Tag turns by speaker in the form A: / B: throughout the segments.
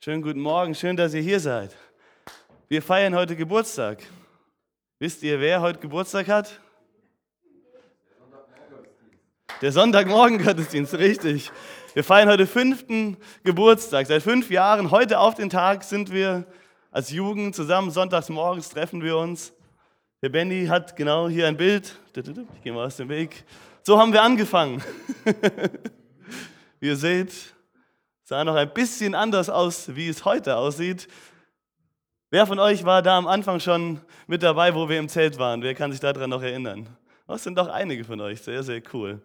A: Schönen guten Morgen, schön, dass ihr hier seid. Wir feiern heute Geburtstag. Wisst ihr, wer heute Geburtstag hat? Der Sonntagmorgen-Gottesdienst, richtig. Wir feiern heute fünften Geburtstag. Seit fünf Jahren, heute auf den Tag, sind wir als Jugend zusammen. Sonntags morgens treffen wir uns. Der Benny hat genau hier ein Bild. Ich gehe mal aus dem Weg. So haben wir angefangen. Wie ihr seht, sah noch ein bisschen anders aus, wie es heute aussieht. Wer von euch war da am Anfang schon mit dabei, wo wir im Zelt waren? Wer kann sich daran noch erinnern? Das sind doch einige von euch, sehr, sehr cool.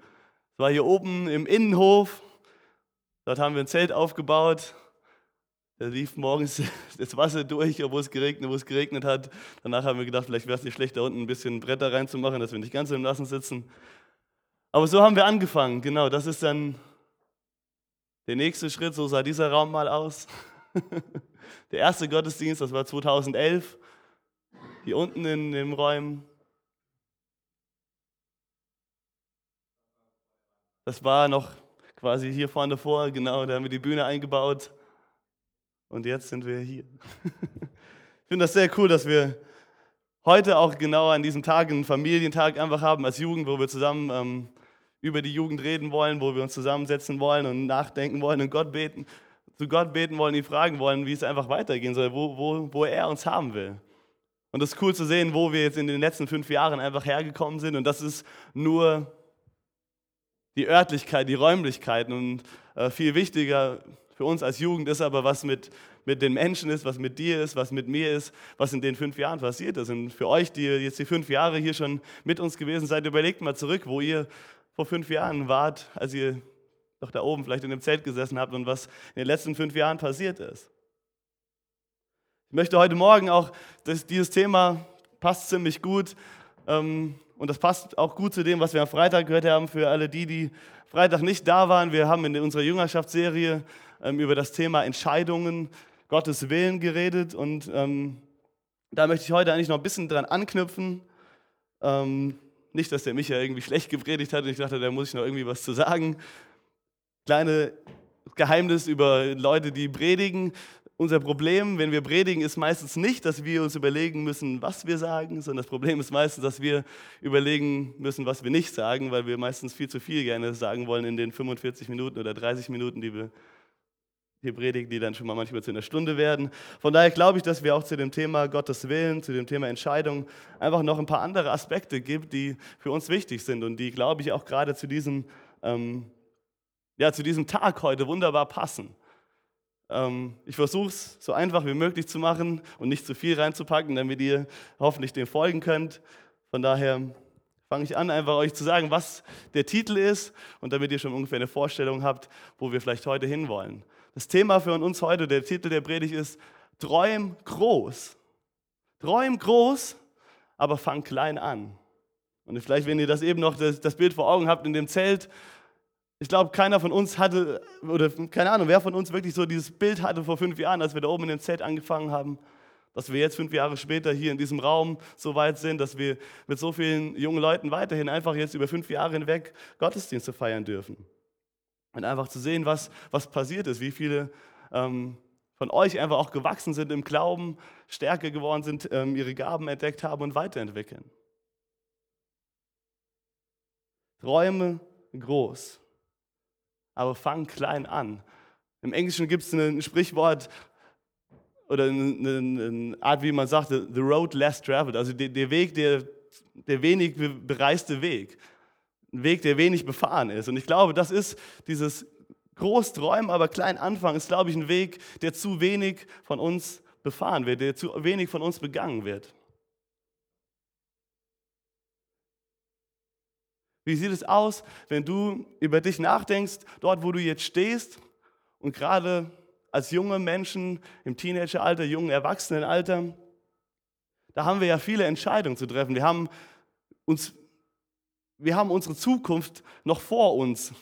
A: Es war hier oben im Innenhof, dort haben wir ein Zelt aufgebaut. Da lief morgens das Wasser durch, obwohl es geregnet, wo es geregnet hat. Danach haben wir gedacht, vielleicht wäre es nicht schlecht, da unten ein bisschen Bretter reinzumachen, dass wir nicht ganz im Nassen sitzen. Aber so haben wir angefangen, genau. Das ist dann der nächste Schritt, so sah dieser Raum mal aus. Der erste Gottesdienst, das war 2011, hier unten in den Räumen. Das war noch quasi hier vorne vor, genau, da haben wir die Bühne eingebaut. Und jetzt sind wir hier. Ich finde das sehr cool, dass wir heute auch genau an diesem Tag einen Familientag einfach haben als Jugend, wo wir zusammen ähm, über die Jugend reden wollen, wo wir uns zusammensetzen wollen und nachdenken wollen und Gott beten, zu Gott beten wollen, ihn fragen wollen, wie es einfach weitergehen soll, wo, wo, wo er uns haben will. Und es ist cool zu sehen, wo wir jetzt in den letzten fünf Jahren einfach hergekommen sind. Und das ist nur die Örtlichkeit, die Räumlichkeiten. Und äh, viel wichtiger für uns als Jugend ist aber, was mit, mit den Menschen ist, was mit dir ist, was mit mir ist, was in den fünf Jahren passiert ist. Und für euch, die jetzt die fünf Jahre hier schon mit uns gewesen seid, überlegt mal zurück, wo ihr vor fünf Jahren wart, als ihr doch da oben vielleicht in dem Zelt gesessen habt und was in den letzten fünf Jahren passiert ist. Ich möchte heute Morgen auch, dass dieses Thema passt ziemlich gut ähm, und das passt auch gut zu dem, was wir am Freitag gehört haben für alle die, die Freitag nicht da waren. Wir haben in unserer Jüngerschaftsserie ähm, über das Thema Entscheidungen, Gottes Willen geredet und ähm, da möchte ich heute eigentlich noch ein bisschen dran anknüpfen. Ähm, nicht, dass der Micha irgendwie schlecht gepredigt hat und ich dachte, da muss ich noch irgendwie was zu sagen. Kleine Geheimnis über Leute, die predigen. Unser Problem, wenn wir predigen, ist meistens nicht, dass wir uns überlegen müssen, was wir sagen, sondern das Problem ist meistens, dass wir überlegen müssen, was wir nicht sagen, weil wir meistens viel zu viel gerne sagen wollen in den 45 Minuten oder 30 Minuten, die wir hier predigen, die dann schon mal manchmal zu einer Stunde werden. Von daher glaube ich, dass wir auch zu dem Thema Gottes Willen, zu dem Thema Entscheidung einfach noch ein paar andere Aspekte gibt, die für uns wichtig sind und die, glaube ich, auch gerade zu diesem, ähm, ja, zu diesem Tag heute wunderbar passen. Ähm, ich versuche es so einfach wie möglich zu machen und nicht zu viel reinzupacken, damit ihr hoffentlich dem folgen könnt. Von daher fange ich an, einfach euch zu sagen, was der Titel ist und damit ihr schon ungefähr eine Vorstellung habt, wo wir vielleicht heute hinwollen. Das Thema für uns heute, der Titel der Predigt ist Träum groß. Träum groß, aber fang klein an. Und vielleicht, wenn ihr das eben noch das, das Bild vor Augen habt in dem Zelt, ich glaube, keiner von uns hatte, oder keine Ahnung, wer von uns wirklich so dieses Bild hatte vor fünf Jahren, als wir da oben in dem Zelt angefangen haben, dass wir jetzt fünf Jahre später hier in diesem Raum so weit sind, dass wir mit so vielen jungen Leuten weiterhin einfach jetzt über fünf Jahre hinweg Gottesdienste feiern dürfen. Und einfach zu sehen, was, was passiert ist, wie viele ähm, von euch einfach auch gewachsen sind im Glauben, stärker geworden sind, ähm, ihre Gaben entdeckt haben und weiterentwickeln. Träume groß, aber fang klein an. Im Englischen gibt es ein Sprichwort oder eine, eine, Art, wie man sagt, the road less traveled, also der, der Weg, der, der wenig bereiste Weg ein Weg, der wenig befahren ist. Und ich glaube, das ist dieses Großträumen, aber klein anfangen, ist, glaube ich, ein Weg, der zu wenig von uns befahren wird, der zu wenig von uns begangen wird. Wie sieht es aus, wenn du über dich nachdenkst, dort, wo du jetzt stehst und gerade als junge Menschen im Teenageralter, jungen Erwachsenenalter, da haben wir ja viele Entscheidungen zu treffen. Wir haben uns wir haben unsere Zukunft noch vor uns.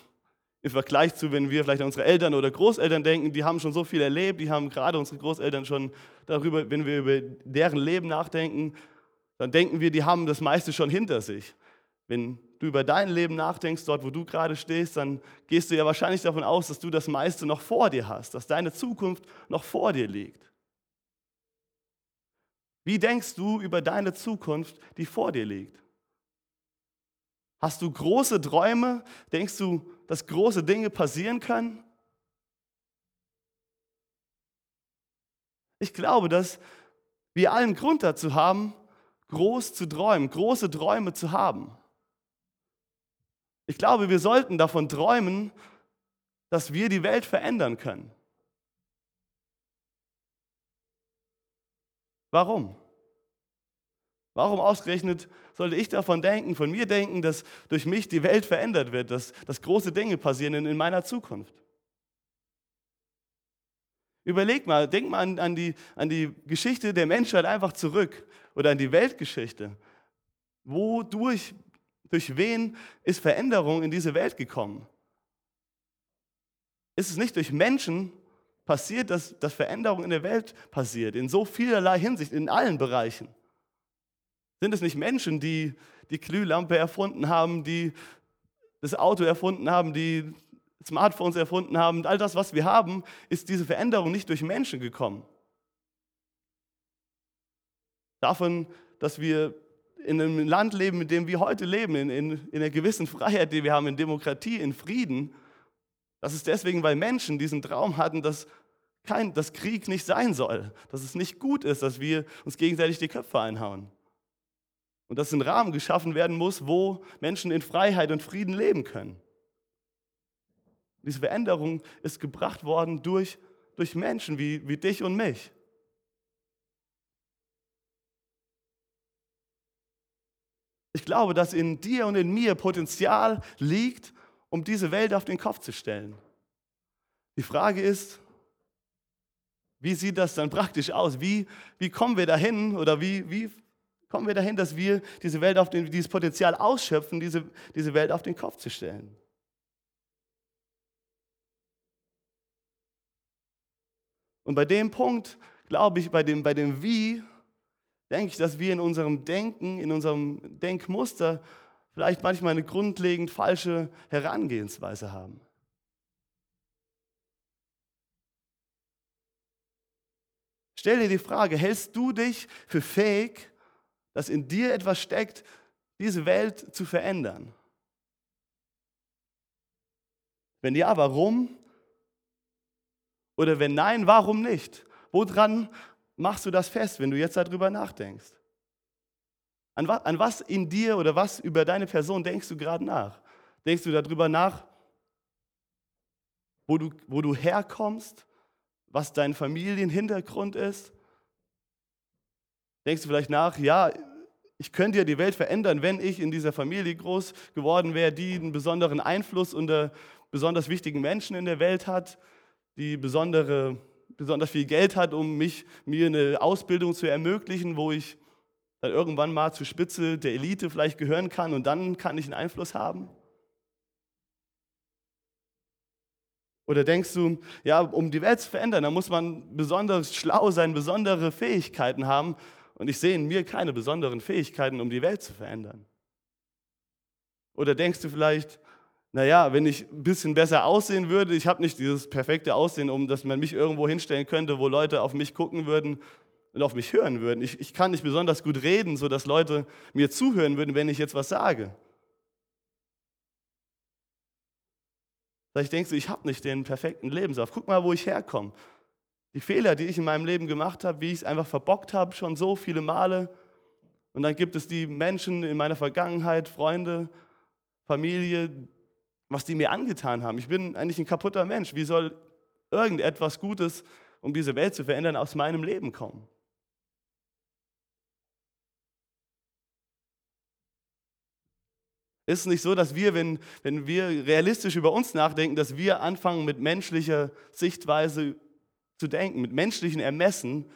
A: Im Vergleich zu, wenn wir vielleicht an unsere Eltern oder Großeltern denken, die haben schon so viel erlebt, die haben gerade unsere Großeltern schon darüber, wenn wir über deren Leben nachdenken, dann denken wir, die haben das meiste schon hinter sich. Wenn du über dein Leben nachdenkst, dort wo du gerade stehst, dann gehst du ja wahrscheinlich davon aus, dass du das meiste noch vor dir hast, dass deine Zukunft noch vor dir liegt. Wie denkst du über deine Zukunft, die vor dir liegt? Hast du große Träume? Denkst du, dass große Dinge passieren können? Ich glaube, dass wir allen Grund dazu haben, groß zu träumen, große Träume zu haben. Ich glaube, wir sollten davon träumen, dass wir die Welt verändern können. Warum? Warum ausgerechnet sollte ich davon denken, von mir denken, dass durch mich die Welt verändert wird, dass, dass große Dinge passieren in, in meiner Zukunft? Überleg mal, denk mal an, an, die, an die Geschichte der Menschheit einfach zurück oder an die Weltgeschichte. Wodurch, durch wen ist Veränderung in diese Welt gekommen? Ist es nicht durch Menschen passiert, dass, dass Veränderung in der Welt passiert, in so vielerlei Hinsicht, in allen Bereichen? Sind es nicht Menschen, die die Glühlampe erfunden haben, die das Auto erfunden haben, die Smartphones erfunden haben? All das, was wir haben, ist diese Veränderung nicht durch Menschen gekommen. Davon, dass wir in einem Land leben, mit dem wir heute leben, in, in, in einer gewissen Freiheit, die wir haben, in Demokratie, in Frieden, das ist deswegen, weil Menschen diesen Traum hatten, dass, kein, dass Krieg nicht sein soll, dass es nicht gut ist, dass wir uns gegenseitig die Köpfe einhauen. Und dass ein Rahmen geschaffen werden muss, wo Menschen in Freiheit und Frieden leben können. Diese Veränderung ist gebracht worden durch, durch Menschen wie, wie dich und mich. Ich glaube, dass in dir und in mir Potenzial liegt, um diese Welt auf den Kopf zu stellen. Die Frage ist, wie sieht das dann praktisch aus? Wie, wie kommen wir dahin oder wie, wie kommen wir dahin, dass wir diese Welt auf den, dieses Potenzial ausschöpfen, diese, diese Welt auf den Kopf zu stellen. Und bei dem Punkt, glaube ich, bei dem, bei dem Wie, denke ich, dass wir in unserem Denken, in unserem Denkmuster vielleicht manchmal eine grundlegend falsche Herangehensweise haben. Stell dir die Frage, hältst du dich für fähig, dass in dir etwas steckt, diese Welt zu verändern? Wenn ja, warum? Oder wenn nein, warum nicht? Woran machst du das fest, wenn du jetzt darüber nachdenkst? An was, an was in dir oder was über deine Person denkst du gerade nach? Denkst du darüber nach, wo du, wo du herkommst, was dein Familienhintergrund ist? Denkst du vielleicht nach, ja, ich könnte ja die Welt verändern, wenn ich in dieser Familie groß geworden wäre, die einen besonderen Einfluss unter besonders wichtigen Menschen in der Welt hat, die besondere, besonders viel Geld hat, um mich, mir eine Ausbildung zu ermöglichen, wo ich dann irgendwann mal zur Spitze der Elite vielleicht gehören kann und dann kann ich einen Einfluss haben? Oder denkst du, ja, um die Welt zu verändern, da muss man besonders schlau sein, besondere Fähigkeiten haben und ich sehe in mir keine besonderen Fähigkeiten, um die Welt zu verändern. Oder denkst du vielleicht, naja, wenn ich ein bisschen besser aussehen würde, ich habe nicht dieses perfekte Aussehen, um dass man mich irgendwo hinstellen könnte, wo Leute auf mich gucken würden und auf mich hören würden. Ich, ich kann nicht besonders gut reden, sodass Leute mir zuhören würden, wenn ich jetzt was sage. Vielleicht denkst du, ich habe nicht den perfekten Lebenslauf. Guck mal, wo ich herkomme die Fehler, die ich in meinem Leben gemacht habe, wie ich es einfach verbockt habe, schon so viele Male. Und dann gibt es die Menschen in meiner Vergangenheit, Freunde, Familie, was die mir angetan haben. Ich bin eigentlich ein kaputter Mensch. Wie soll irgendetwas Gutes, um diese Welt zu verändern, aus meinem Leben kommen? Ist es nicht so, dass wir, wenn, wenn wir realistisch über uns nachdenken, dass wir anfangen mit menschlicher Sichtweise zu denken, mit menschlichen Ermessen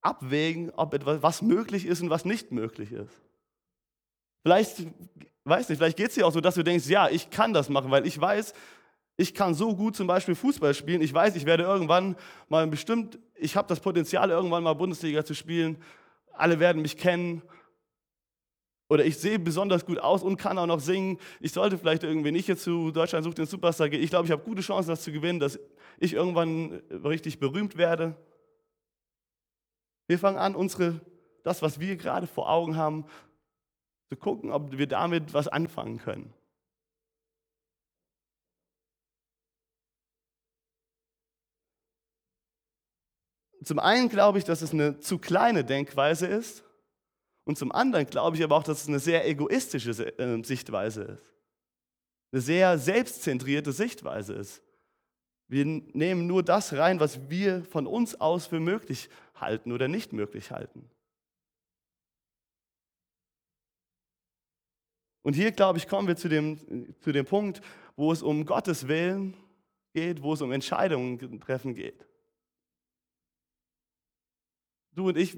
A: abwägen, ob etwas was möglich ist und was nicht möglich ist. Vielleicht, weiß nicht, vielleicht geht es dir auch so, dass du denkst, ja, ich kann das machen, weil ich weiß, ich kann so gut zum Beispiel Fußball spielen. Ich weiß, ich werde irgendwann mal bestimmt, ich habe das Potenzial, irgendwann mal Bundesliga zu spielen. Alle werden mich kennen. Oder ich sehe besonders gut aus und kann auch noch singen. Ich sollte vielleicht irgendwie, ich jetzt zu Deutschland sucht den Superstar gehe, ich glaube, ich habe gute Chancen, das zu gewinnen, dass ich irgendwann richtig berühmt werde. Wir fangen an, unsere, das, was wir gerade vor Augen haben, zu gucken, ob wir damit was anfangen können. Zum einen glaube ich, dass es eine zu kleine Denkweise ist und zum anderen glaube ich aber auch, dass es eine sehr egoistische äh, Sichtweise ist. Eine sehr selbstzentrierte Sichtweise ist. Wir nehmen nur das rein, was wir von uns aus für möglich halten oder nicht möglich halten. Und hier, glaube ich, kommen wir zu dem, zu dem Punkt, wo es um Gottes Willen geht, wo es um Entscheidungen treffen geht. Du und ich,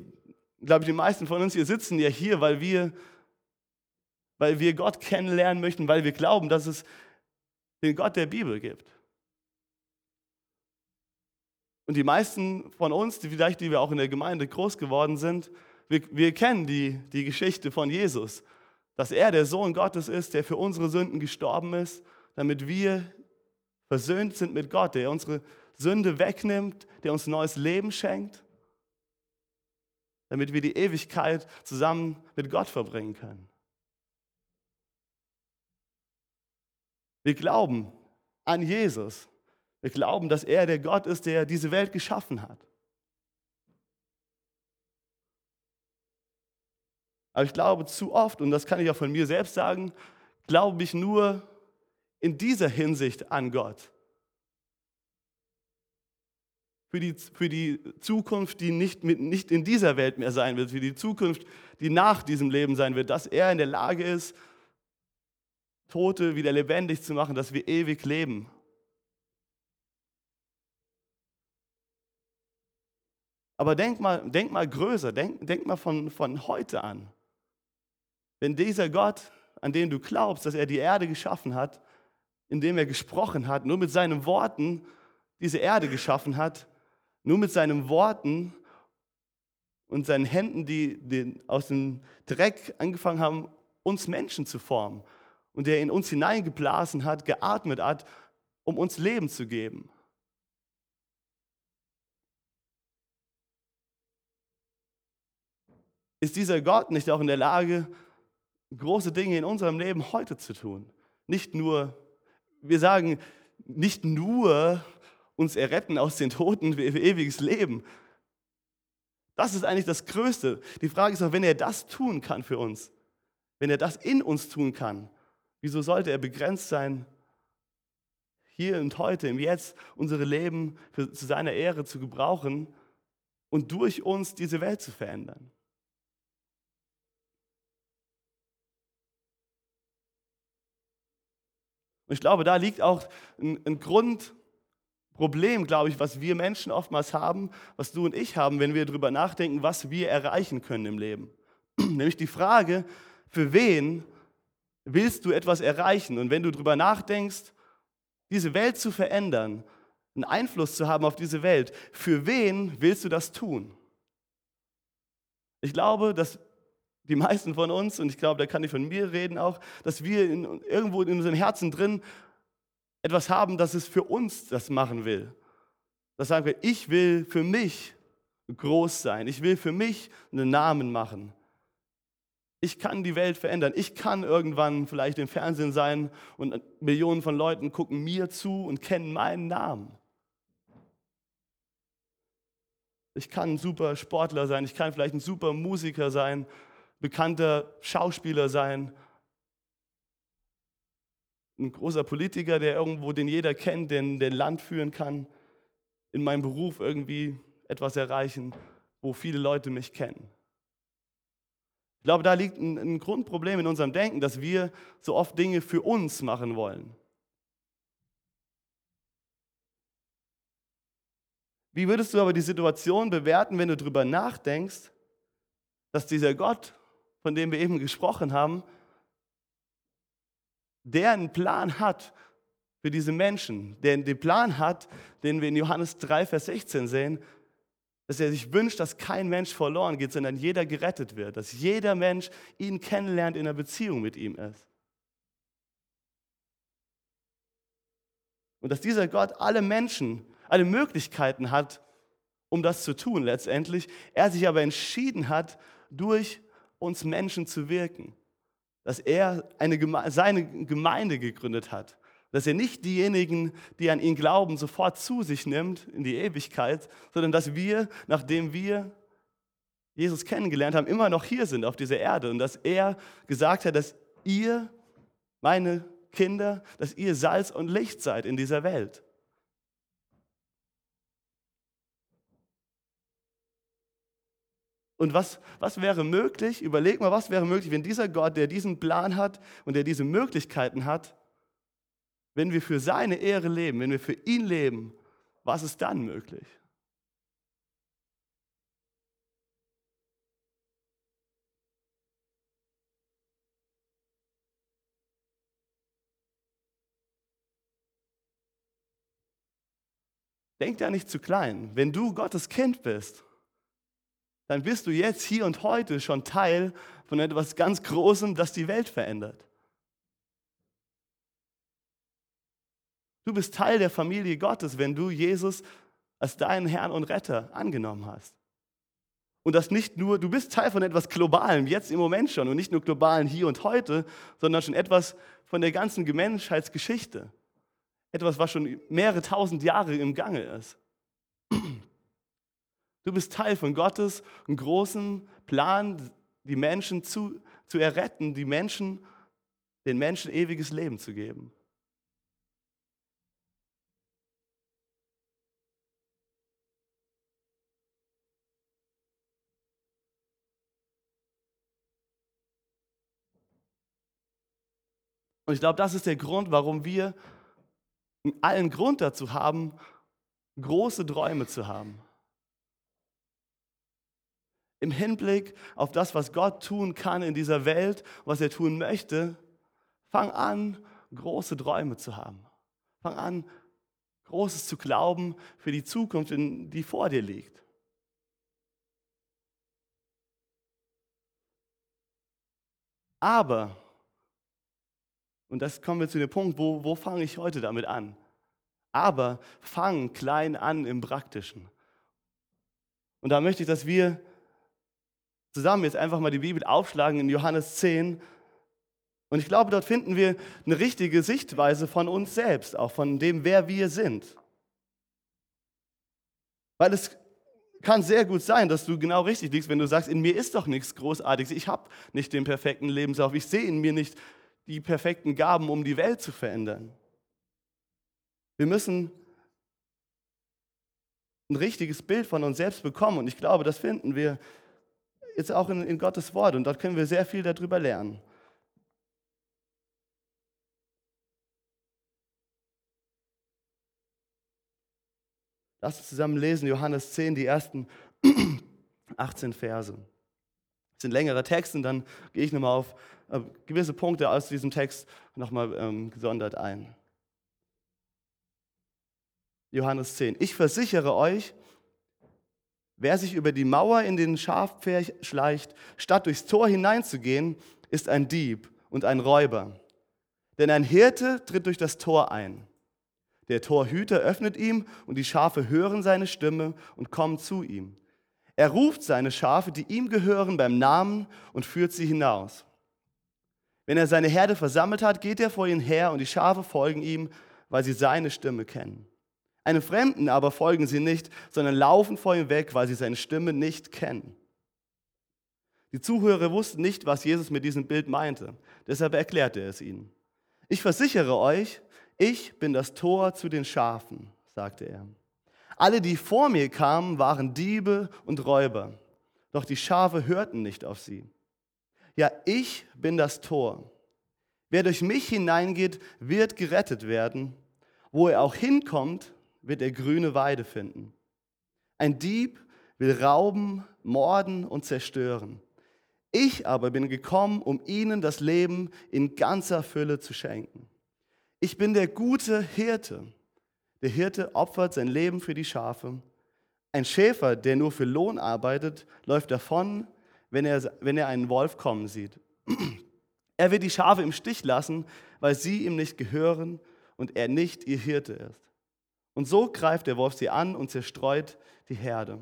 A: glaube ich, die meisten von uns hier sitzen ja hier, weil wir, weil wir Gott kennenlernen möchten, weil wir glauben, dass es den Gott der Bibel gibt. Und die meisten von uns, die vielleicht, die wir auch in der Gemeinde groß geworden sind, wir, wir kennen die, die Geschichte von Jesus, dass er der Sohn Gottes ist, der für unsere Sünden gestorben ist, damit wir versöhnt sind mit Gott, der unsere Sünde wegnimmt, der uns neues Leben schenkt, damit wir die Ewigkeit zusammen mit Gott verbringen können. Wir glauben an Jesus. Wir glauben, dass er der Gott ist, der diese Welt geschaffen hat. Aber ich glaube zu oft, und das kann ich auch von mir selbst sagen, glaube ich nur in dieser Hinsicht an Gott. Für die, für die Zukunft, die nicht, mit, nicht in dieser Welt mehr sein wird, für die Zukunft, die nach diesem Leben sein wird, dass er in der Lage ist, Tote wieder lebendig zu machen, dass wir ewig leben. Aber denk mal, denk mal größer, denk, denk mal von, von heute an. Wenn dieser Gott, an den du glaubst, dass er die Erde geschaffen hat, indem er gesprochen hat, nur mit seinen Worten diese Erde geschaffen hat, nur mit seinen Worten und seinen Händen, die, die aus dem Dreck angefangen haben, uns Menschen zu formen und der in uns hineingeblasen hat, geatmet hat, um uns Leben zu geben. Ist dieser Gott nicht auch in der Lage, große Dinge in unserem Leben heute zu tun. Nicht nur, wir sagen, nicht nur uns erretten aus den Toten für ewiges Leben. Das ist eigentlich das Größte. Die Frage ist auch, wenn er das tun kann für uns, wenn er das in uns tun kann, wieso sollte er begrenzt sein, hier und heute, im Jetzt, unsere Leben für, zu seiner Ehre zu gebrauchen und durch uns diese Welt zu verändern? Und ich glaube, da liegt auch ein, ein Grundproblem, glaube ich, was wir Menschen oftmals haben, was du und ich haben, wenn wir darüber nachdenken, was wir erreichen können im Leben. Nämlich die Frage, für wen willst du etwas erreichen? Und wenn du darüber nachdenkst, diese Welt zu verändern, einen Einfluss zu haben auf diese Welt, für wen willst du das tun? Ich glaube, dass die meisten von uns, und ich glaube, da kann ich von mir reden auch, dass wir in, irgendwo in unserem Herzen drin etwas haben, dass es für uns das machen will. Das sagen wir, ich will für mich groß sein. Ich will für mich einen Namen machen. Ich kann die Welt verändern. Ich kann irgendwann vielleicht im Fernsehen sein und Millionen von Leuten gucken mir zu und kennen meinen Namen. Ich kann ein super Sportler sein. Ich kann vielleicht ein super Musiker sein bekannter Schauspieler sein, ein großer Politiker, der irgendwo, den jeder kennt, den, den Land führen kann, in meinem Beruf irgendwie etwas erreichen, wo viele Leute mich kennen. Ich glaube, da liegt ein, ein Grundproblem in unserem Denken, dass wir so oft Dinge für uns machen wollen. Wie würdest du aber die Situation bewerten, wenn du darüber nachdenkst, dass dieser Gott von dem wir eben gesprochen haben, der einen Plan hat für diese Menschen, der den Plan hat, den wir in Johannes 3, Vers 16 sehen, dass er sich wünscht, dass kein Mensch verloren geht, sondern jeder gerettet wird, dass jeder Mensch ihn kennenlernt, in einer Beziehung mit ihm ist. Und dass dieser Gott alle Menschen, alle Möglichkeiten hat, um das zu tun letztendlich, er sich aber entschieden hat, durch uns Menschen zu wirken. Dass er eine, seine Gemeinde gegründet hat. Dass er nicht diejenigen, die an ihn glauben, sofort zu sich nimmt in die Ewigkeit, sondern dass wir, nachdem wir Jesus kennengelernt haben, immer noch hier sind auf dieser Erde und dass er gesagt hat, dass ihr, meine Kinder, dass ihr Salz und Licht seid in dieser Welt. Und was, was wäre möglich? Überleg mal, was wäre möglich, wenn dieser Gott, der diesen Plan hat und der diese Möglichkeiten hat, wenn wir für seine Ehre leben, wenn wir für ihn leben, was ist dann möglich? Denk da nicht zu klein. Wenn du Gottes Kind bist, dann bist du jetzt hier und heute schon Teil von etwas ganz Großem, das die Welt verändert. Du bist Teil der Familie Gottes, wenn du Jesus als deinen Herrn und Retter angenommen hast. Und das nicht nur, du bist Teil von etwas Globalem, jetzt im Moment schon, und nicht nur globalen hier und heute, sondern schon etwas von der ganzen Menschheitsgeschichte. Etwas, was schon mehrere tausend Jahre im Gange ist. Du bist Teil von Gottes großen Plan, die Menschen zu, zu erretten, die Menschen, den Menschen ewiges Leben zu geben. Und ich glaube, das ist der Grund, warum wir allen Grund dazu haben, große Träume zu haben im Hinblick auf das, was Gott tun kann in dieser Welt, was er tun möchte, fang an, große Träume zu haben. Fang an, Großes zu glauben für die Zukunft, die vor dir liegt. Aber, und das kommen wir zu dem Punkt, wo, wo fange ich heute damit an? Aber fang klein an im Praktischen. Und da möchte ich, dass wir zusammen jetzt einfach mal die Bibel aufschlagen in Johannes 10. Und ich glaube, dort finden wir eine richtige Sichtweise von uns selbst, auch von dem, wer wir sind. Weil es kann sehr gut sein, dass du genau richtig liegst, wenn du sagst, in mir ist doch nichts Großartiges. Ich habe nicht den perfekten Lebenslauf. Ich sehe in mir nicht die perfekten Gaben, um die Welt zu verändern. Wir müssen ein richtiges Bild von uns selbst bekommen. Und ich glaube, das finden wir jetzt auch in, in Gottes Wort und dort können wir sehr viel darüber lernen. Lass uns zusammen lesen, Johannes 10, die ersten 18 Verse. Das sind längere Texte und dann gehe ich nochmal auf äh, gewisse Punkte aus diesem Text nochmal ähm, gesondert ein. Johannes 10. Ich versichere euch, Wer sich über die Mauer in den Schafpferd schleicht, statt durchs Tor hineinzugehen, ist ein Dieb und ein Räuber. Denn ein Hirte tritt durch das Tor ein. Der Torhüter öffnet ihm und die Schafe hören seine Stimme und kommen zu ihm. Er ruft seine Schafe, die ihm gehören, beim Namen und führt sie hinaus. Wenn er seine Herde versammelt hat, geht er vor ihnen her und die Schafe folgen ihm, weil sie seine Stimme kennen. Einem Fremden aber folgen sie nicht, sondern laufen vor ihm weg, weil sie seine Stimme nicht kennen. Die Zuhörer wussten nicht, was Jesus mit diesem Bild meinte. Deshalb erklärte er es ihnen. Ich versichere euch, ich bin das Tor zu den Schafen, sagte er. Alle, die vor mir kamen, waren Diebe und Räuber, doch die Schafe hörten nicht auf sie. Ja, ich bin das Tor. Wer durch mich hineingeht, wird gerettet werden. Wo er auch hinkommt, wird er grüne Weide finden. Ein Dieb will rauben, morden und zerstören. Ich aber bin gekommen, um ihnen das Leben in ganzer Fülle zu schenken. Ich bin der gute Hirte. Der Hirte opfert sein Leben für die Schafe. Ein Schäfer, der nur für Lohn arbeitet, läuft davon, wenn er, wenn er einen Wolf kommen sieht. Er wird die Schafe im Stich lassen, weil sie ihm nicht gehören und er nicht ihr Hirte ist. Und so greift der Wolf sie an und zerstreut die Herde.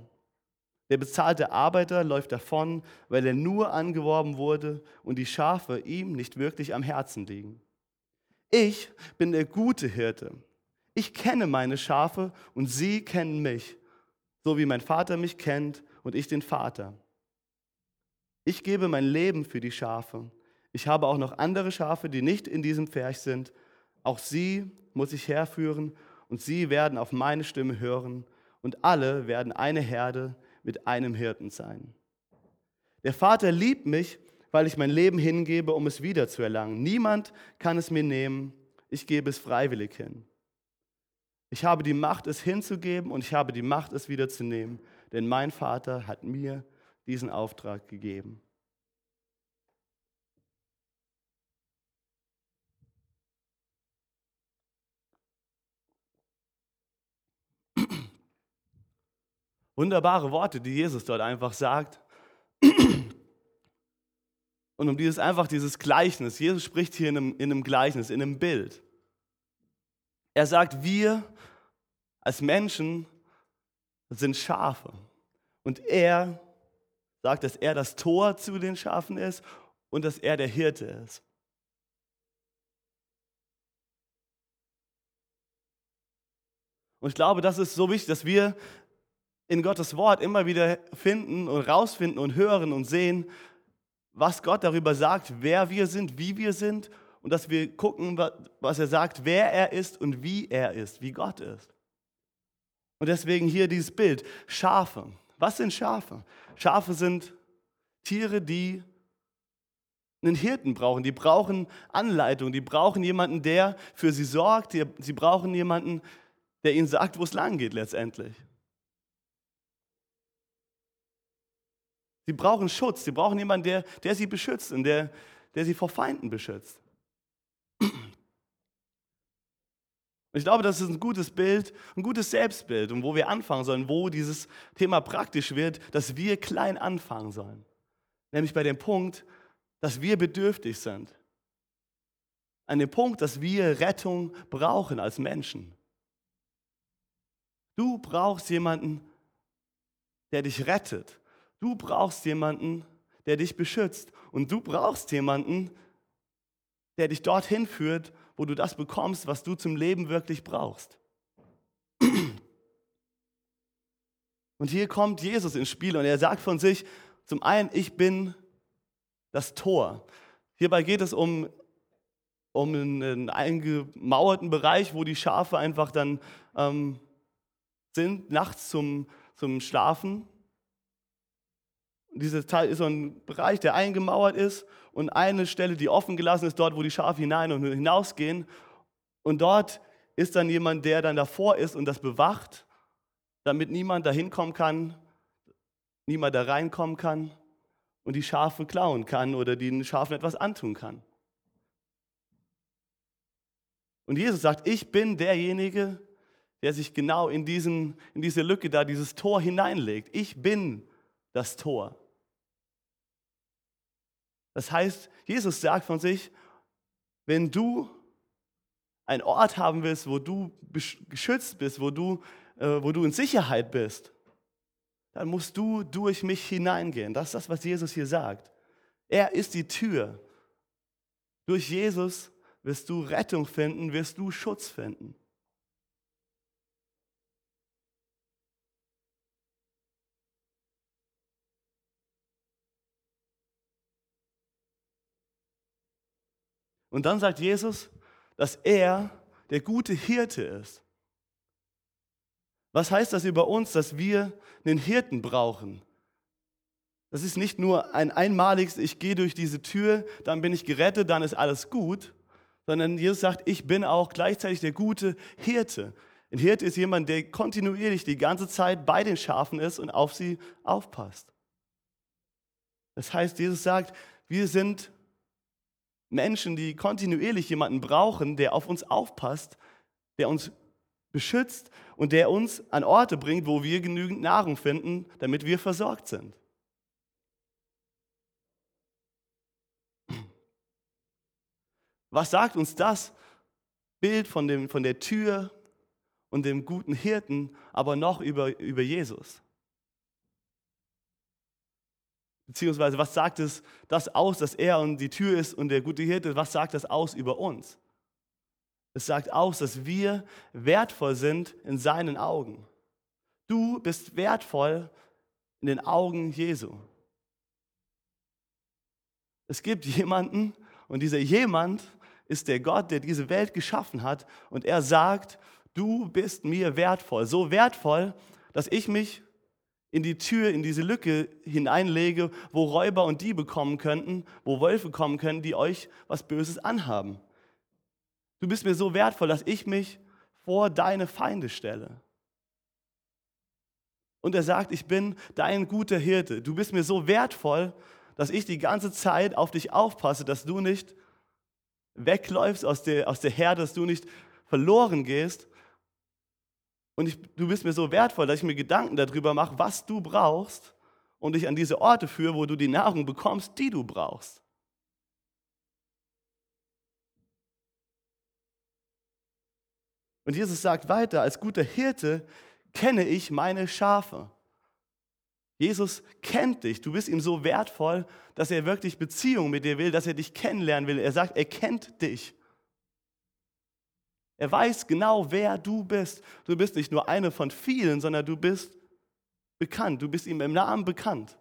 A: Der bezahlte Arbeiter läuft davon, weil er nur angeworben wurde und die Schafe ihm nicht wirklich am Herzen liegen. Ich bin der gute Hirte. Ich kenne meine Schafe und sie kennen mich, so wie mein Vater mich kennt und ich den Vater. Ich gebe mein Leben für die Schafe. Ich habe auch noch andere Schafe, die nicht in diesem Pferch sind. Auch sie muss ich herführen und sie werden auf meine Stimme hören und alle werden eine Herde mit einem Hirten sein. Der Vater liebt mich, weil ich mein Leben hingebe, um es wiederzuerlangen. Niemand kann es mir nehmen, ich gebe es freiwillig hin. Ich habe die Macht, es hinzugeben und ich habe die Macht, es wiederzunehmen, denn mein Vater hat mir diesen Auftrag gegeben. Wunderbare Worte, die Jesus dort einfach sagt. Und um dieses einfach dieses Gleichnis, Jesus spricht hier in einem, in einem Gleichnis, in einem Bild. Er sagt, wir als Menschen sind Schafe. Und er sagt, dass er das Tor zu den Schafen ist und dass er der Hirte ist. Und ich glaube, das ist so wichtig, dass wir in Gottes Wort immer wieder finden und rausfinden und hören und sehen, was Gott darüber sagt, wer wir sind, wie wir sind und dass wir gucken, was er sagt, wer er ist und wie er ist, wie Gott ist. Und deswegen hier dieses Bild, Schafe. Was sind Schafe? Schafe sind Tiere, die einen Hirten brauchen, die brauchen Anleitung, die brauchen jemanden, der für sie sorgt, sie brauchen jemanden, der ihnen sagt, wo es lang geht letztendlich. Sie brauchen Schutz, sie brauchen jemanden, der, der sie beschützt und der, der sie vor Feinden beschützt. Ich glaube, das ist ein gutes Bild, ein gutes Selbstbild und wo wir anfangen sollen, wo dieses Thema praktisch wird, dass wir klein anfangen sollen. Nämlich bei dem Punkt, dass wir bedürftig sind. An dem Punkt, dass wir Rettung brauchen als Menschen. Du brauchst jemanden, der dich rettet. Du brauchst jemanden, der dich beschützt. Und du brauchst jemanden, der dich dorthin führt, wo du das bekommst, was du zum Leben wirklich brauchst. Und hier kommt Jesus ins Spiel und er sagt von sich, zum einen, ich bin das Tor. Hierbei geht es um, um einen eingemauerten Bereich, wo die Schafe einfach dann ähm, sind, nachts zum, zum Schlafen. Dieser Teil ist so ein Bereich, der eingemauert ist und eine Stelle, die offen gelassen ist, dort, wo die Schafe hinein und hinausgehen. Und dort ist dann jemand, der dann davor ist und das bewacht, damit niemand da hinkommen kann, niemand da reinkommen kann und die Schafe klauen kann oder den Schafen etwas antun kann. Und Jesus sagt, ich bin derjenige, der sich genau in, diesen, in diese Lücke da, dieses Tor hineinlegt. Ich bin das Tor. Das heißt, Jesus sagt von sich, wenn du einen Ort haben willst, wo du geschützt bist, wo du, äh, wo du in Sicherheit bist, dann musst du durch mich hineingehen. Das ist das, was Jesus hier sagt. Er ist die Tür. Durch Jesus wirst du Rettung finden, wirst du Schutz finden. Und dann sagt Jesus, dass er der gute Hirte ist. Was heißt das über uns, dass wir einen Hirten brauchen? Das ist nicht nur ein einmaliges, ich gehe durch diese Tür, dann bin ich gerettet, dann ist alles gut, sondern Jesus sagt, ich bin auch gleichzeitig der gute Hirte. Ein Hirte ist jemand, der kontinuierlich die ganze Zeit bei den Schafen ist und auf sie aufpasst. Das heißt, Jesus sagt, wir sind Menschen, die kontinuierlich jemanden brauchen, der auf uns aufpasst, der uns beschützt und der uns an Orte bringt, wo wir genügend Nahrung finden, damit wir versorgt sind. Was sagt uns das Bild von, dem, von der Tür und dem guten Hirten, aber noch über, über Jesus? Beziehungsweise, was sagt es das aus, dass er und die Tür ist und der gute Hirte, was sagt das aus über uns? Es sagt aus, dass wir wertvoll sind in seinen Augen. Du bist wertvoll in den Augen Jesu. Es gibt jemanden und dieser jemand ist der Gott, der diese Welt geschaffen hat und er sagt, du bist mir wertvoll, so wertvoll, dass ich mich in die Tür, in diese Lücke hineinlege, wo Räuber und Diebe kommen könnten, wo Wölfe kommen können, die euch was Böses anhaben. Du bist mir so wertvoll, dass ich mich vor deine Feinde stelle. Und er sagt, ich bin dein guter Hirte. Du bist mir so wertvoll, dass ich die ganze Zeit auf dich aufpasse, dass du nicht wegläufst aus der, aus der Herde, dass du nicht verloren gehst. Und ich, du bist mir so wertvoll, dass ich mir Gedanken darüber mache, was du brauchst und dich an diese Orte führe, wo du die Nahrung bekommst, die du brauchst. Und Jesus sagt weiter, als guter Hirte kenne ich meine Schafe. Jesus kennt dich. Du bist ihm so wertvoll, dass er wirklich Beziehung mit dir will, dass er dich kennenlernen will. Er sagt, er kennt dich. Er weiß genau, wer du bist. Du bist nicht nur eine von vielen, sondern du bist bekannt. Du bist ihm im Namen bekannt.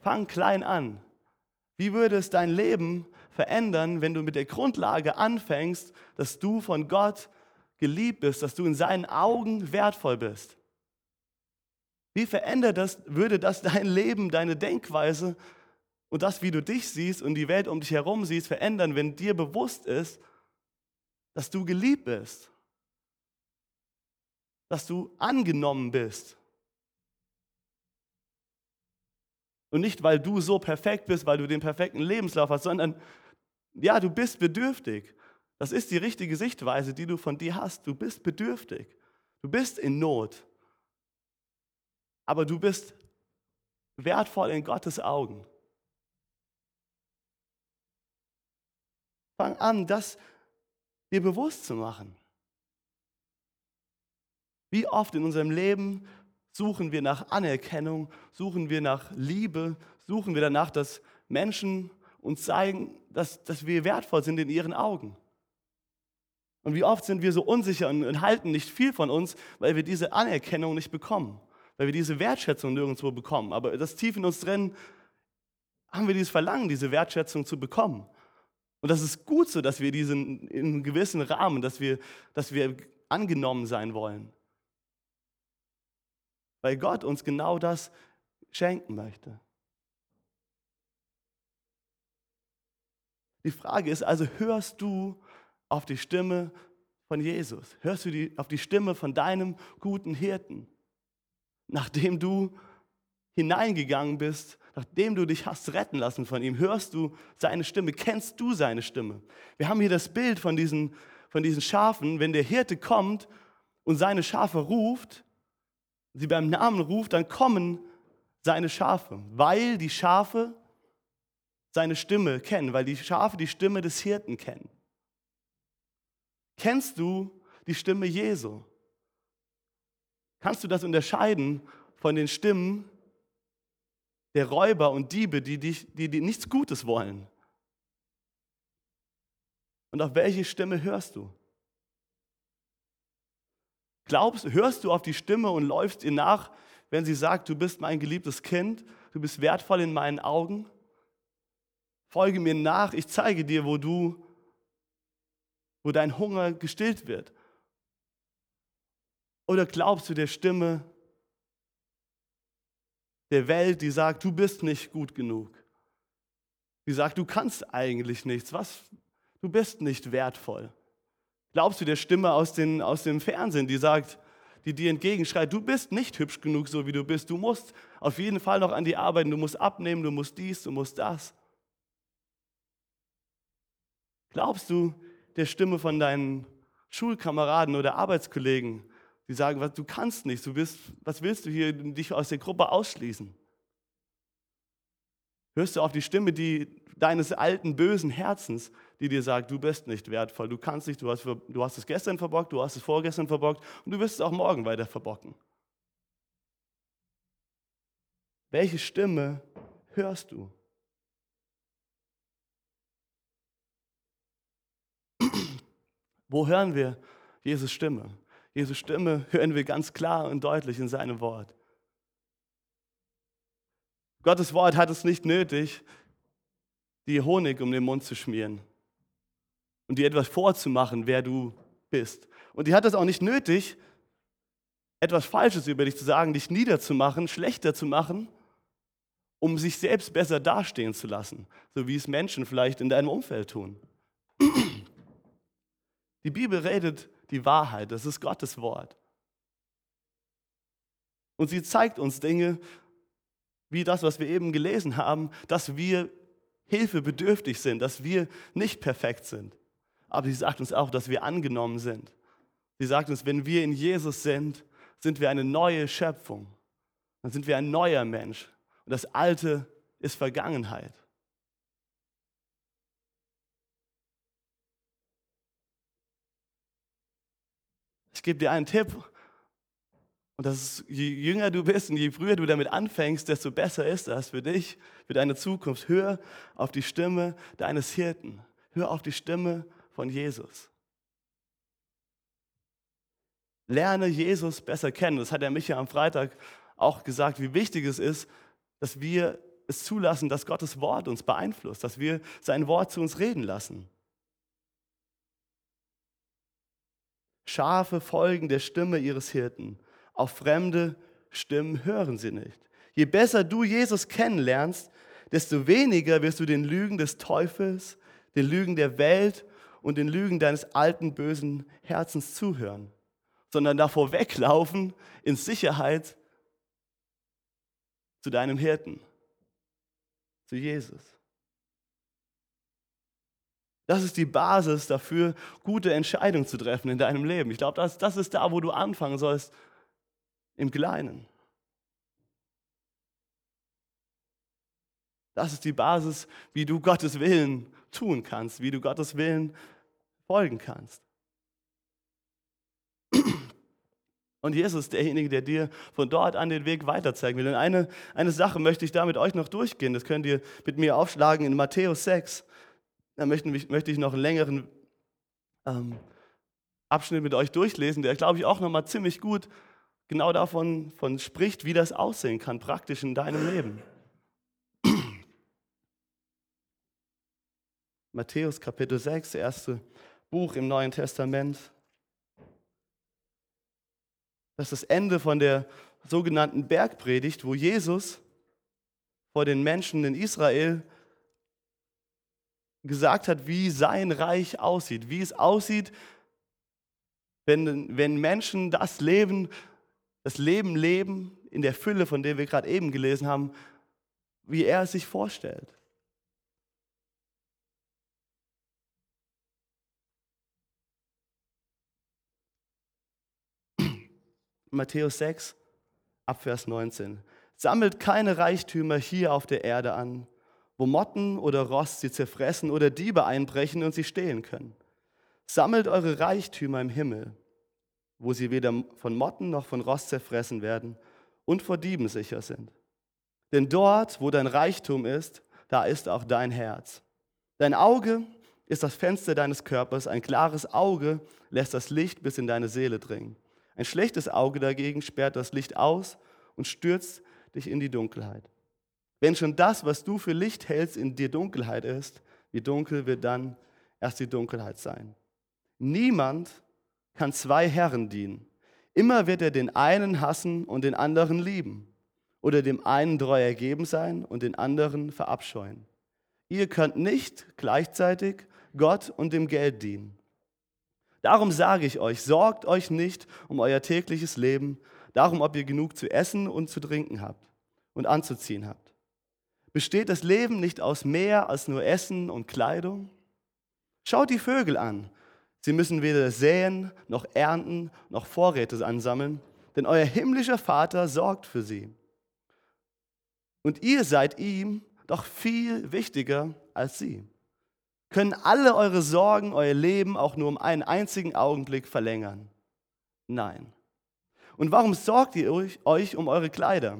A: Fang klein an. Wie würde es dein Leben verändern, wenn du mit der Grundlage anfängst, dass du von Gott geliebt bist, dass du in seinen Augen wertvoll bist? Wie verändert das, würde das dein Leben, deine Denkweise und das, wie du dich siehst und die Welt um dich herum siehst, verändern, wenn dir bewusst ist, dass du geliebt bist, dass du angenommen bist, Und nicht, weil du so perfekt bist, weil du den perfekten Lebenslauf hast, sondern ja, du bist bedürftig. Das ist die richtige Sichtweise, die du von dir hast. Du bist bedürftig. Du bist in Not. Aber du bist wertvoll in Gottes Augen. Fang an, das dir bewusst zu machen. Wie oft in unserem Leben suchen wir nach Anerkennung, suchen wir nach Liebe, suchen wir danach, dass Menschen uns zeigen, dass, dass wir wertvoll sind in ihren Augen. Und wie oft sind wir so unsicher und halten nicht viel von uns, weil wir diese Anerkennung nicht bekommen, weil wir diese Wertschätzung nirgendwo bekommen. Aber das tief in uns drin haben wir dieses Verlangen, diese Wertschätzung zu bekommen. Und das ist gut so, dass wir diesen in einem gewissen Rahmen, dass wir, dass wir angenommen sein wollen weil Gott uns genau das schenken möchte. Die Frage ist also, hörst du auf die Stimme von Jesus? Hörst du die, auf die Stimme von deinem guten Hirten? Nachdem du hineingegangen bist, nachdem du dich hast retten lassen von ihm, hörst du seine Stimme, kennst du seine Stimme? Wir haben hier das Bild von diesen, von diesen Schafen, wenn der Hirte kommt und seine Schafe ruft, sie beim Namen ruft, dann kommen seine Schafe, weil die Schafe seine Stimme kennen, weil die Schafe die Stimme des Hirten kennen. Kennst du die Stimme Jesu? Kannst du das unterscheiden von den Stimmen der Räuber und Diebe, die, dich, die, die nichts Gutes wollen? Und auf welche Stimme hörst du? Glaubst, hörst du auf die Stimme und läufst ihr nach, wenn sie sagt, du bist mein geliebtes Kind, du bist wertvoll in meinen Augen? Folge mir nach, ich zeige dir, wo du, wo dein Hunger gestillt wird. Oder glaubst du der Stimme der Welt, die sagt, du bist nicht gut genug? Die sagt, du kannst eigentlich nichts, was? Du bist nicht wertvoll. Glaubst du der Stimme aus, den, aus dem Fernsehen, die sagt, die dir entgegenschreit, du bist nicht hübsch genug, so wie du bist. Du musst auf jeden Fall noch an die arbeiten, du musst abnehmen, du musst dies, du musst das. Glaubst du der Stimme von deinen Schulkameraden oder Arbeitskollegen, die sagen, was, du kannst nicht, du bist, was willst du hier, dich aus der Gruppe ausschließen? Hörst du auf die Stimme die, deines alten, bösen Herzens, die dir sagt, du bist nicht wertvoll, du kannst nicht, du hast, du hast es gestern verbockt, du hast es vorgestern verbockt und du wirst es auch morgen weiter verbocken. Welche Stimme hörst du? Wo hören wir Jesus Stimme? Jesus Stimme hören wir ganz klar und deutlich in seinem Wort. Gottes Wort hat es nicht nötig, dir Honig um den Mund zu schmieren und dir etwas vorzumachen, wer du bist. Und die hat es auch nicht nötig, etwas Falsches über dich zu sagen, dich niederzumachen, schlechter zu machen, um sich selbst besser dastehen zu lassen, so wie es Menschen vielleicht in deinem Umfeld tun. Die Bibel redet die Wahrheit, das ist Gottes Wort. Und sie zeigt uns Dinge, wie das, was wir eben gelesen haben, dass wir hilfebedürftig sind, dass wir nicht perfekt sind. Aber sie sagt uns auch, dass wir angenommen sind. Sie sagt uns, wenn wir in Jesus sind, sind wir eine neue Schöpfung. Dann sind wir ein neuer Mensch. Und das Alte ist Vergangenheit. Ich gebe dir einen Tipp. Und das ist, je jünger du bist und je früher du damit anfängst, desto besser ist das für dich, für deine Zukunft. Hör auf die Stimme deines Hirten. Hör auf die Stimme von Jesus. Lerne Jesus besser kennen. Das hat er mich ja am Freitag auch gesagt, wie wichtig es ist, dass wir es zulassen, dass Gottes Wort uns beeinflusst, dass wir sein Wort zu uns reden lassen. Schafe folgen der Stimme ihres Hirten. Auf fremde Stimmen hören sie nicht. Je besser du Jesus kennenlernst, desto weniger wirst du den Lügen des Teufels, den Lügen der Welt und den Lügen deines alten bösen Herzens zuhören, sondern davor weglaufen in Sicherheit zu deinem Hirten, zu Jesus. Das ist die Basis dafür, gute Entscheidungen zu treffen in deinem Leben. Ich glaube, das, das ist da, wo du anfangen sollst, im Kleinen. Das ist die Basis, wie du Gottes Willen tun kannst, wie du Gottes Willen folgen kannst. Und Jesus ist derjenige, der dir von dort an den Weg weiterzeigen will. Und eine, eine Sache möchte ich da mit euch noch durchgehen. Das könnt ihr mit mir aufschlagen in Matthäus 6 dann möchte, möchte ich noch einen längeren ähm, Abschnitt mit euch durchlesen, der, glaube ich, auch nochmal ziemlich gut genau davon von spricht, wie das aussehen kann, praktisch in deinem Leben. Matthäus Kapitel 6, erste Buch im Neuen Testament. Das ist das Ende von der sogenannten Bergpredigt, wo Jesus vor den Menschen in Israel gesagt hat, wie sein Reich aussieht, wie es aussieht, wenn, wenn Menschen das Leben, das Leben leben in der Fülle, von der wir gerade eben gelesen haben, wie er es sich vorstellt. Matthäus 6, Abvers 19. Sammelt keine Reichtümer hier auf der Erde an, wo Motten oder Rost sie zerfressen oder Diebe einbrechen und sie stehlen können. Sammelt eure Reichtümer im Himmel, wo sie weder von Motten noch von Rost zerfressen werden und vor Dieben sicher sind. Denn dort, wo dein Reichtum ist, da ist auch dein Herz. Dein Auge ist das Fenster deines Körpers, ein klares Auge lässt das Licht bis in deine Seele dringen. Ein schlechtes Auge dagegen sperrt das Licht aus und stürzt dich in die Dunkelheit. Wenn schon das, was du für Licht hältst, in dir Dunkelheit ist, wie dunkel wird dann erst die Dunkelheit sein? Niemand kann zwei Herren dienen. Immer wird er den einen hassen und den anderen lieben. Oder dem einen treu ergeben sein und den anderen verabscheuen. Ihr könnt nicht gleichzeitig Gott und dem Geld dienen. Darum sage ich euch, sorgt euch nicht um euer tägliches Leben, darum, ob ihr genug zu essen und zu trinken habt und anzuziehen habt. Besteht das Leben nicht aus mehr als nur Essen und Kleidung? Schaut die Vögel an. Sie müssen weder säen, noch ernten, noch Vorräte ansammeln, denn euer himmlischer Vater sorgt für sie. Und ihr seid ihm doch viel wichtiger als sie. Können alle eure Sorgen euer Leben auch nur um einen einzigen Augenblick verlängern? Nein. Und warum sorgt ihr euch, um eure Kleider?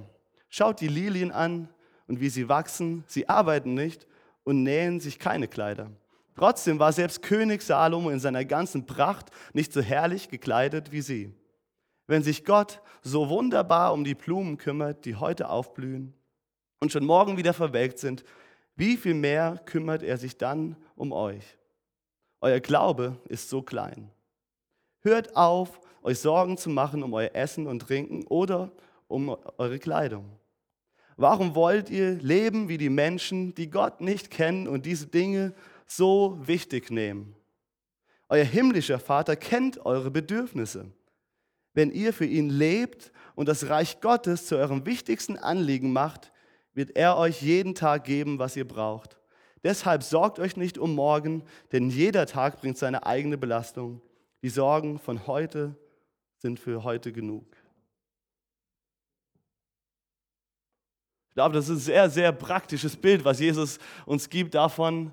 A: Schaut die Lilien an und wie sie wachsen. Sie arbeiten nicht und nähen sich keine Kleider. Trotzdem war selbst König Salomo in seiner ganzen Pracht nicht so herrlich gekleidet wie sie. Wenn sich Gott so wunderbar um die Blumen kümmert, die heute aufblühen und schon morgen wieder verwelkt sind, wie viel mehr kümmert er sich dann um euch? Euer Glaube ist so klein. Hört auf, euch Sorgen zu machen um euer Essen und Trinken oder um eure Kleidung. Warum wollt ihr leben wie die Menschen, die Gott nicht kennen und diese Dinge so wichtig nehmen? Euer himmlischer Vater kennt eure Bedürfnisse. Wenn ihr für ihn lebt und das Reich Gottes zu eurem wichtigsten Anliegen macht, wird er euch jeden Tag geben, was ihr braucht. Deshalb sorgt euch nicht um morgen, denn jeder Tag bringt seine eigene Belastung. Die Sorgen von heute sind für heute genug. Glaube, das ist ein sehr, sehr praktisches Bild, was Jesus uns gibt davon,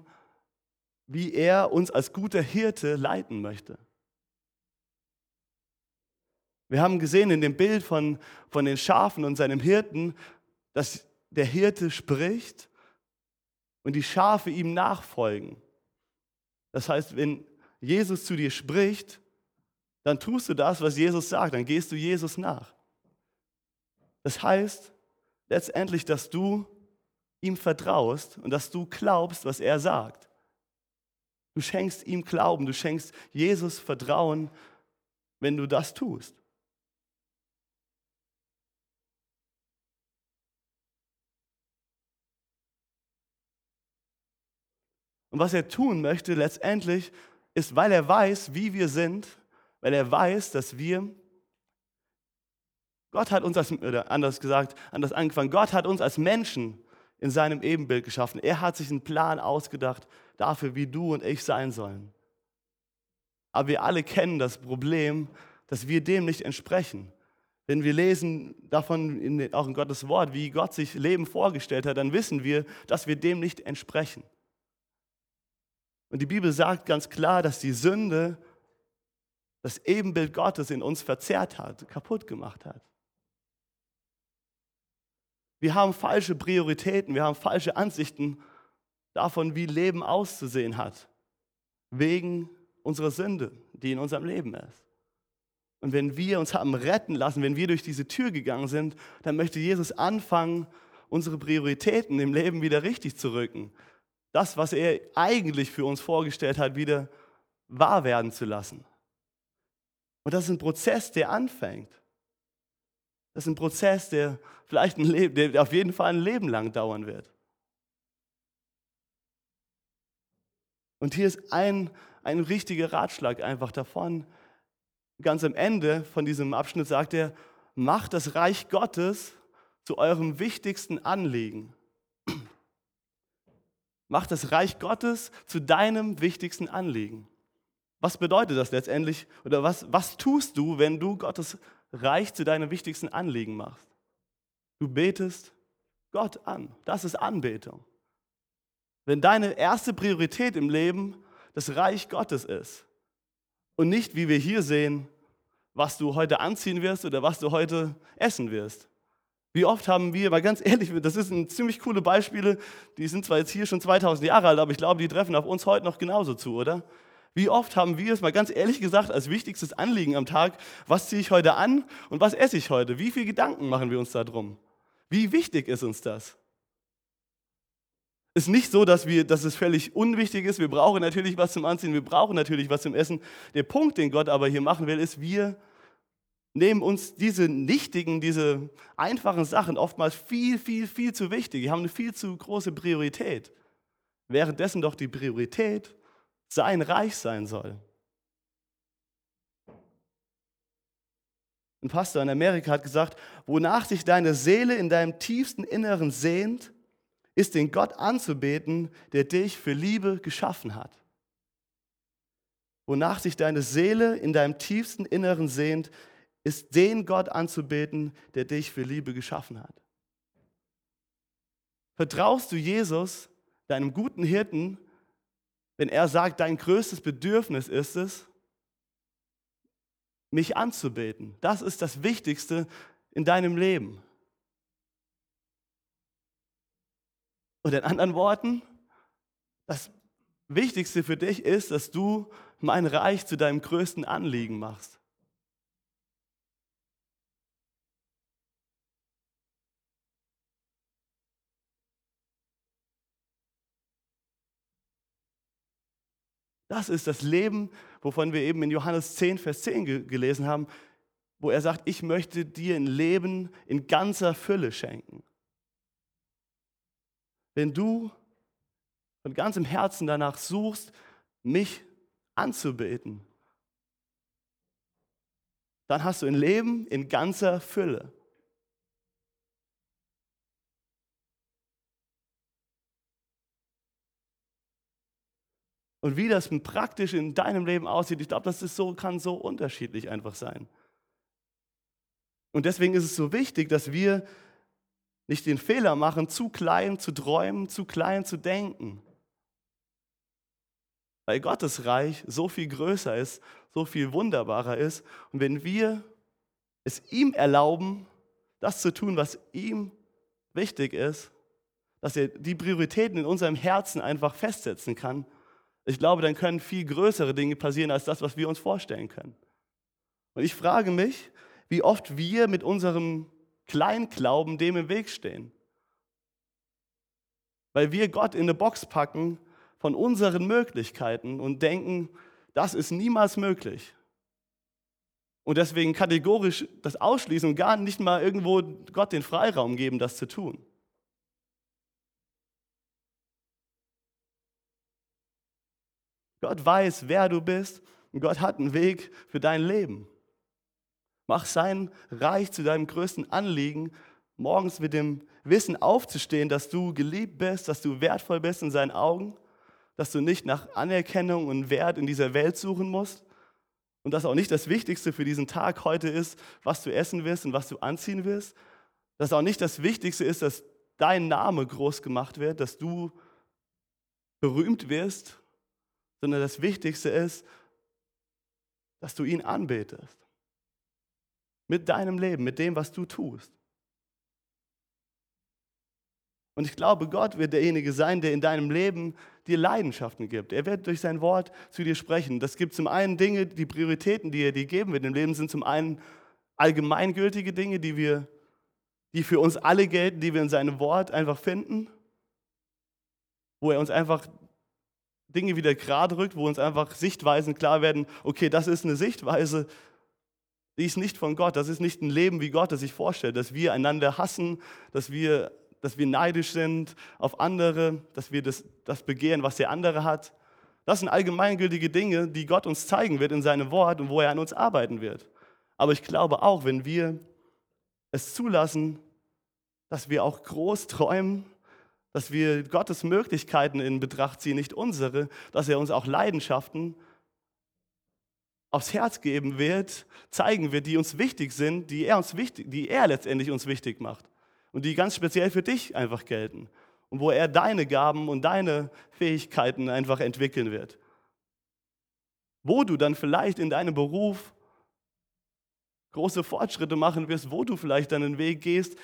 A: wie er uns als guter Hirte leiten möchte. Wir haben gesehen in dem Bild von, von den Schafen und seinem Hirten, dass der Hirte spricht und die Schafe ihm nachfolgen. Das heißt, wenn Jesus zu dir spricht, dann tust du das, was Jesus sagt, dann gehst du Jesus nach. Das heißt letztendlich, dass du ihm vertraust und dass du glaubst, was er sagt. Du schenkst ihm Glauben, du schenkst Jesus Vertrauen, wenn du das tust. Und was er tun möchte letztendlich, ist, weil er weiß, wie wir sind, weil er weiß, dass wir, Gott hat uns als, oder anders gesagt, anders angefangen, Gott hat uns als Menschen in seinem Ebenbild geschaffen. Er hat sich einen Plan ausgedacht dafür, wie du und ich sein sollen. Aber wir alle kennen das Problem, dass wir dem nicht entsprechen. Wenn wir lesen davon in, auch in Gottes Wort, wie Gott sich Leben vorgestellt hat, dann wissen wir, dass wir dem nicht entsprechen. Und die Bibel sagt ganz klar, dass die Sünde das Ebenbild Gottes in uns verzerrt hat, kaputt gemacht hat. Wir haben falsche Prioritäten, wir haben falsche Ansichten davon, wie Leben auszusehen hat, wegen unserer Sünde, die in unserem Leben ist. Und wenn wir uns haben retten lassen, wenn wir durch diese Tür gegangen sind, dann möchte Jesus anfangen, unsere Prioritäten im Leben wieder richtig zu rücken das, was er eigentlich für uns vorgestellt hat, wieder wahr werden zu lassen. Und das ist ein Prozess, der anfängt. Das ist ein Prozess, der vielleicht ein Leben, der auf jeden Fall ein Leben lang dauern wird. Und hier ist ein, ein richtiger Ratschlag einfach davon. Ganz am Ende von diesem Abschnitt sagt er, macht das Reich Gottes zu eurem wichtigsten Anliegen. Mach das Reich Gottes zu deinem wichtigsten Anliegen. Was bedeutet das letztendlich? Oder was, was tust du, wenn du Gottes Reich zu deinem wichtigsten Anliegen machst? Du betest Gott an. Das ist Anbetung. Wenn deine erste Priorität im Leben das Reich Gottes ist und nicht, wie wir hier sehen, was du heute anziehen wirst oder was du heute essen wirst. Wie oft haben wir, mal ganz ehrlich, das sind ziemlich coole Beispiele, die sind zwar jetzt hier schon 2000 Jahre alt, aber ich glaube, die treffen auf uns heute noch genauso zu, oder? Wie oft haben wir es mal ganz ehrlich gesagt als wichtigstes Anliegen am Tag, was ziehe ich heute an und was esse ich heute? Wie viele Gedanken machen wir uns da drum? Wie wichtig ist uns das? Ist nicht so, dass, wir, dass es völlig unwichtig ist. Wir brauchen natürlich was zum Anziehen, wir brauchen natürlich was zum Essen. Der Punkt, den Gott aber hier machen will, ist, wir nehmen uns diese nichtigen, diese einfachen Sachen oftmals viel, viel, viel zu wichtig. Die haben eine viel zu große Priorität. Währenddessen doch die Priorität sein Reich sein soll. Ein Pastor in Amerika hat gesagt, wonach sich deine Seele in deinem tiefsten Inneren sehnt, ist den Gott anzubeten, der dich für Liebe geschaffen hat. wonach sich deine Seele in deinem tiefsten Inneren sehnt, ist den Gott anzubeten, der dich für Liebe geschaffen hat. Vertraust du Jesus, deinem guten Hirten, wenn er sagt, dein größtes Bedürfnis ist es, mich anzubeten? Das ist das Wichtigste in deinem Leben. Und in anderen Worten, das Wichtigste für dich ist, dass du mein Reich zu deinem größten Anliegen machst. Das ist das Leben, wovon wir eben in Johannes 10, Vers 10 ge gelesen haben, wo er sagt, ich möchte dir ein Leben in ganzer Fülle schenken. Wenn du von ganzem Herzen danach suchst, mich anzubeten, dann hast du ein Leben in ganzer Fülle. Und wie das praktisch in deinem Leben aussieht, ich glaube, das ist so, kann so unterschiedlich einfach sein. Und deswegen ist es so wichtig, dass wir nicht den Fehler machen, zu klein zu träumen, zu klein zu denken. Weil Gottes Reich so viel größer ist, so viel wunderbarer ist. Und wenn wir es ihm erlauben, das zu tun, was ihm wichtig ist, dass er die Prioritäten in unserem Herzen einfach festsetzen kann, ich glaube, dann können viel größere Dinge passieren als das, was wir uns vorstellen können. Und ich frage mich, wie oft wir mit unserem Kleinglauben dem im Weg stehen. Weil wir Gott in eine Box packen von unseren Möglichkeiten und denken, das ist niemals möglich. Und deswegen kategorisch das ausschließen und gar nicht mal irgendwo Gott den Freiraum geben, das zu tun. Gott weiß, wer du bist und Gott hat einen Weg für dein Leben. Mach sein Reich zu deinem größten Anliegen, morgens mit dem Wissen aufzustehen, dass du geliebt bist, dass du wertvoll bist in seinen Augen, dass du nicht nach Anerkennung und Wert in dieser Welt suchen musst und dass auch nicht das Wichtigste für diesen Tag heute ist, was du essen wirst und was du anziehen wirst, dass auch nicht das Wichtigste ist, dass dein Name groß gemacht wird, dass du berühmt wirst sondern das Wichtigste ist, dass du ihn anbetest. Mit deinem Leben, mit dem, was du tust. Und ich glaube, Gott wird derjenige sein, der in deinem Leben dir Leidenschaften gibt. Er wird durch sein Wort zu dir sprechen. Das gibt zum einen Dinge, die Prioritäten, die er dir geben wird im Leben, sind zum einen allgemeingültige Dinge, die wir, die für uns alle gelten, die wir in seinem Wort einfach finden, wo er uns einfach Dinge wieder gerade rückt, wo uns einfach Sichtweisen klar werden, okay, das ist eine Sichtweise, die ist nicht von Gott, das ist nicht ein Leben, wie Gott es sich vorstellt, dass wir einander hassen, dass wir, dass wir neidisch sind auf andere, dass wir das, das begehren, was der andere hat. Das sind allgemeingültige Dinge, die Gott uns zeigen wird in seinem Wort und wo er an uns arbeiten wird. Aber ich glaube auch, wenn wir es zulassen, dass wir auch groß träumen, dass wir Gottes Möglichkeiten in Betracht ziehen, nicht unsere, dass er uns auch Leidenschaften aufs Herz geben wird, zeigen wird, die uns wichtig sind, die er, uns wichtig, die er letztendlich uns wichtig macht und die ganz speziell für dich einfach gelten und wo er deine Gaben und deine Fähigkeiten einfach entwickeln wird. Wo du dann vielleicht in deinem Beruf große Fortschritte machen wirst, wo du vielleicht deinen Weg gehst,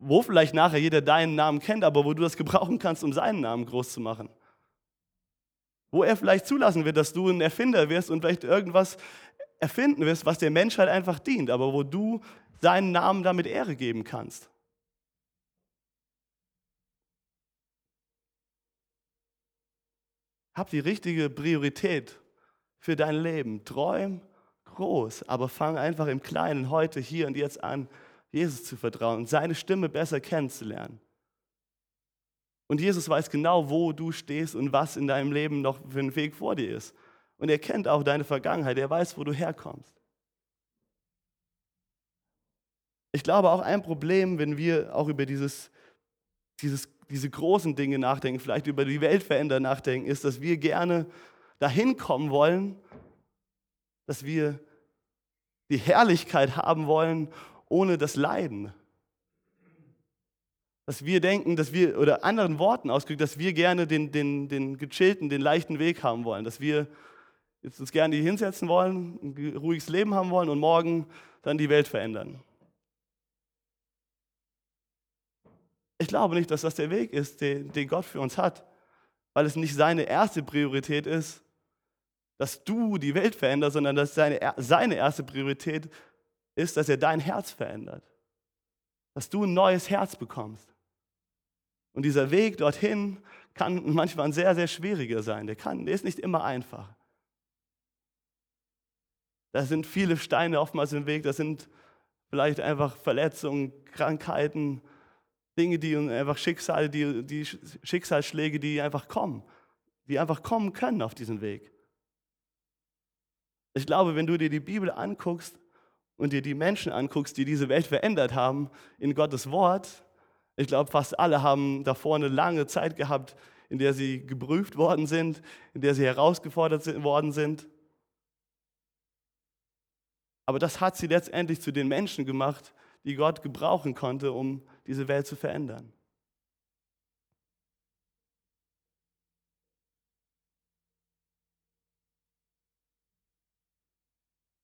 A: wo vielleicht nachher jeder deinen Namen kennt, aber wo du das gebrauchen kannst, um seinen Namen groß zu machen. Wo er vielleicht zulassen wird, dass du ein Erfinder wirst und vielleicht irgendwas erfinden wirst, was der Menschheit einfach dient, aber wo du seinen Namen damit Ehre geben kannst. Hab die richtige Priorität für dein Leben. Träum groß, aber fang einfach im Kleinen heute, hier und jetzt an, Jesus zu vertrauen, seine Stimme besser kennenzulernen. Und Jesus weiß genau, wo du stehst und was in deinem Leben noch für ein Weg vor dir ist. Und er kennt auch deine Vergangenheit, er weiß, wo du herkommst. Ich glaube auch ein Problem, wenn wir auch über dieses, dieses, diese großen Dinge nachdenken, vielleicht über die Welt verändern nachdenken, ist, dass wir gerne dahin kommen wollen, dass wir die Herrlichkeit haben wollen ohne das Leiden. Dass wir denken, dass wir, oder anderen Worten ausgedrückt, dass wir gerne den, den, den gechillten, den leichten Weg haben wollen, dass wir jetzt uns gerne hier hinsetzen wollen, ein ruhiges Leben haben wollen und morgen dann die Welt verändern. Ich glaube nicht, dass das der Weg ist, den, den Gott für uns hat, weil es nicht seine erste Priorität ist, dass du die Welt veränderst, sondern dass seine, seine erste Priorität ist, dass er dein Herz verändert. Dass du ein neues Herz bekommst. Und dieser Weg dorthin kann manchmal ein sehr, sehr schwieriger sein. Der, kann, der ist nicht immer einfach. Da sind viele Steine oftmals im Weg, da sind vielleicht einfach Verletzungen, Krankheiten, Dinge, die einfach Schicksale, die, die Schicksalsschläge, die einfach kommen, die einfach kommen können auf diesen Weg. Ich glaube, wenn du dir die Bibel anguckst und dir die Menschen anguckst, die diese Welt verändert haben in Gottes Wort, ich glaube, fast alle haben davor eine lange Zeit gehabt, in der sie geprüft worden sind, in der sie herausgefordert worden sind. Aber das hat sie letztendlich zu den Menschen gemacht, die Gott gebrauchen konnte, um diese Welt zu verändern.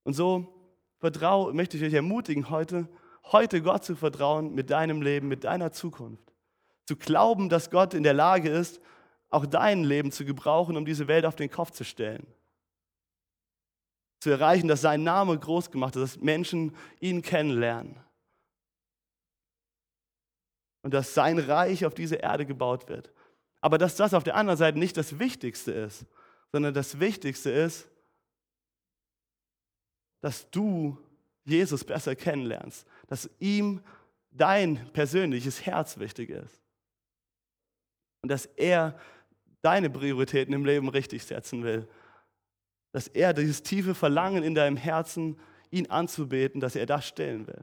A: Und so vertrau, möchte ich euch ermutigen, heute, heute Gott zu vertrauen mit deinem Leben, mit deiner Zukunft. Zu glauben, dass Gott in der Lage ist, auch dein Leben zu gebrauchen, um diese Welt auf den Kopf zu stellen. Zu erreichen, dass sein Name groß gemacht ist, dass Menschen ihn kennenlernen. Und dass sein Reich auf diese Erde gebaut wird. Aber dass das auf der anderen Seite nicht das Wichtigste ist, sondern das Wichtigste ist, dass du Jesus besser kennenlernst, dass ihm dein persönliches Herz wichtig ist und dass er deine Prioritäten im Leben richtig setzen will, dass er dieses tiefe Verlangen in deinem Herzen, ihn anzubeten, dass er das stellen will.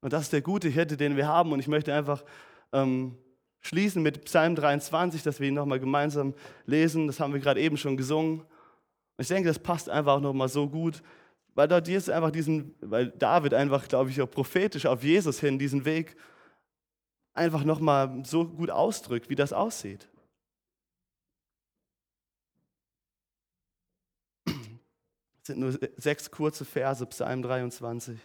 A: Und das ist der gute Hirte, den wir haben. Und ich möchte einfach ähm, schließen mit Psalm 23, dass wir ihn nochmal gemeinsam lesen. Das haben wir gerade eben schon gesungen. Und ich denke, das passt einfach nochmal so gut weil dort Jesus einfach diesen, weil David einfach, glaube ich, auch prophetisch auf Jesus hin diesen Weg einfach nochmal so gut ausdrückt, wie das aussieht. Das sind nur sechs kurze Verse, Psalm 23.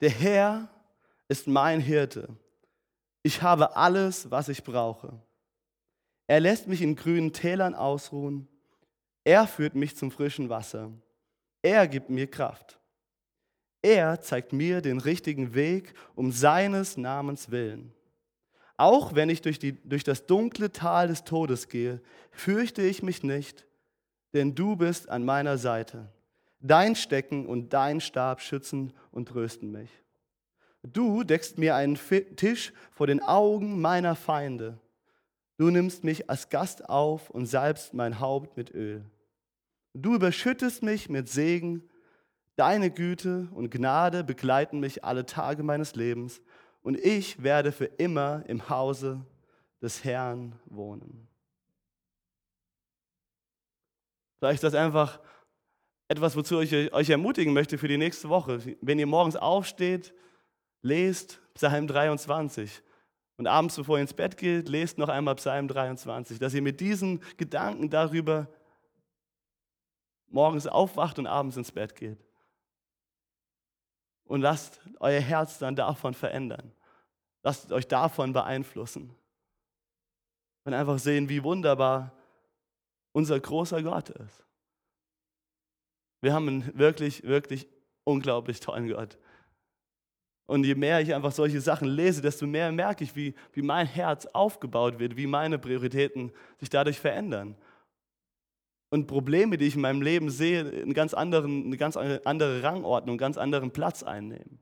A: Der Herr ist mein Hirte. Ich habe alles, was ich brauche. Er lässt mich in grünen Tälern ausruhen. Er führt mich zum frischen Wasser. Er gibt mir Kraft. Er zeigt mir den richtigen Weg um seines Namens willen. Auch wenn ich durch, die, durch das dunkle Tal des Todes gehe, fürchte ich mich nicht, denn du bist an meiner Seite. Dein Stecken und dein Stab schützen und trösten mich. Du deckst mir einen Tisch vor den Augen meiner Feinde. Du nimmst mich als Gast auf und salbst mein Haupt mit Öl. Du überschüttest mich mit Segen. Deine Güte und Gnade begleiten mich alle Tage meines Lebens und ich werde für immer im Hause des Herrn wohnen. Vielleicht ist das einfach etwas, wozu ich euch ermutigen möchte für die nächste Woche. Wenn ihr morgens aufsteht, lest Psalm 23. Und abends, bevor ihr ins Bett geht, lest noch einmal Psalm 23, dass ihr mit diesen Gedanken darüber morgens aufwacht und abends ins Bett geht. Und lasst euer Herz dann davon verändern. Lasst euch davon beeinflussen. Und einfach sehen, wie wunderbar unser großer Gott ist. Wir haben einen wirklich, wirklich unglaublich tollen Gott. Und je mehr ich einfach solche Sachen lese, desto mehr merke ich, wie, wie mein Herz aufgebaut wird, wie meine Prioritäten sich dadurch verändern. Und Probleme, die ich in meinem Leben sehe, einen ganz anderen, eine ganz andere Rangordnung, einen ganz anderen Platz einnehmen.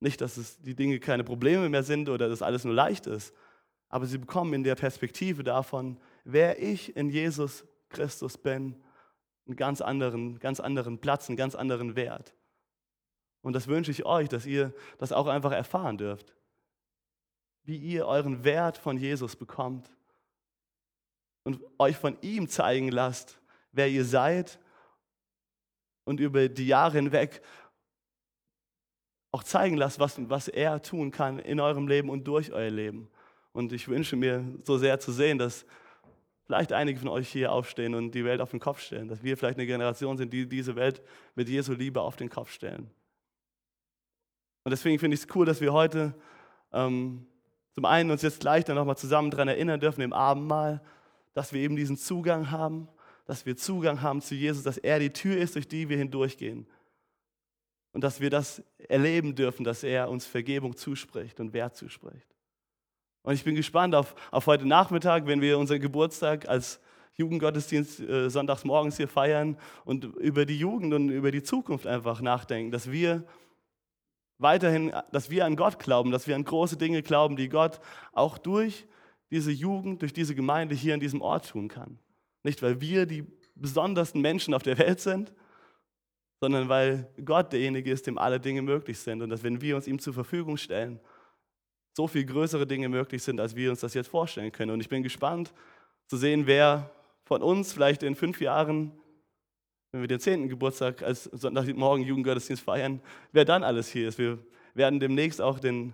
A: Nicht, dass es die Dinge keine Probleme mehr sind oder dass alles nur leicht ist, aber sie bekommen in der Perspektive davon, wer ich in Jesus Christus bin, einen ganz anderen, ganz anderen Platz, einen ganz anderen Wert. Und das wünsche ich euch, dass ihr das auch einfach erfahren dürft. wie ihr euren Wert von Jesus bekommt und euch von ihm zeigen lasst, wer ihr seid und über die Jahre hinweg auch zeigen lasst, was, was er tun kann in eurem Leben und durch euer Leben. Und ich wünsche mir so sehr zu sehen, dass vielleicht einige von euch hier aufstehen und die Welt auf den Kopf stellen, dass wir vielleicht eine Generation sind, die diese Welt mit Jesu Liebe auf den Kopf stellen. Und deswegen finde ich es cool, dass wir heute ähm, zum einen uns jetzt gleich dann nochmal zusammen daran erinnern dürfen im Abendmahl, dass wir eben diesen Zugang haben, dass wir Zugang haben zu Jesus, dass er die Tür ist, durch die wir hindurchgehen. Und dass wir das erleben dürfen, dass er uns Vergebung zuspricht und Wert zuspricht. Und ich bin gespannt auf, auf heute Nachmittag, wenn wir unseren Geburtstag als Jugendgottesdienst äh, sonntags morgens hier feiern und über die Jugend und über die Zukunft einfach nachdenken, dass wir weiterhin, dass wir an Gott glauben, dass wir an große Dinge glauben, die Gott auch durch diese Jugend, durch diese Gemeinde hier an diesem Ort tun kann. Nicht, weil wir die besondersten Menschen auf der Welt sind, sondern weil Gott derjenige ist, dem alle Dinge möglich sind und dass wenn wir uns ihm zur Verfügung stellen, so viel größere Dinge möglich sind, als wir uns das jetzt vorstellen können. Und ich bin gespannt zu sehen, wer von uns vielleicht in fünf Jahren, wenn wir den zehnten Geburtstag als Sonntagmorgen Jugendgottesdienst feiern, wer dann alles hier ist. Wir werden demnächst auch den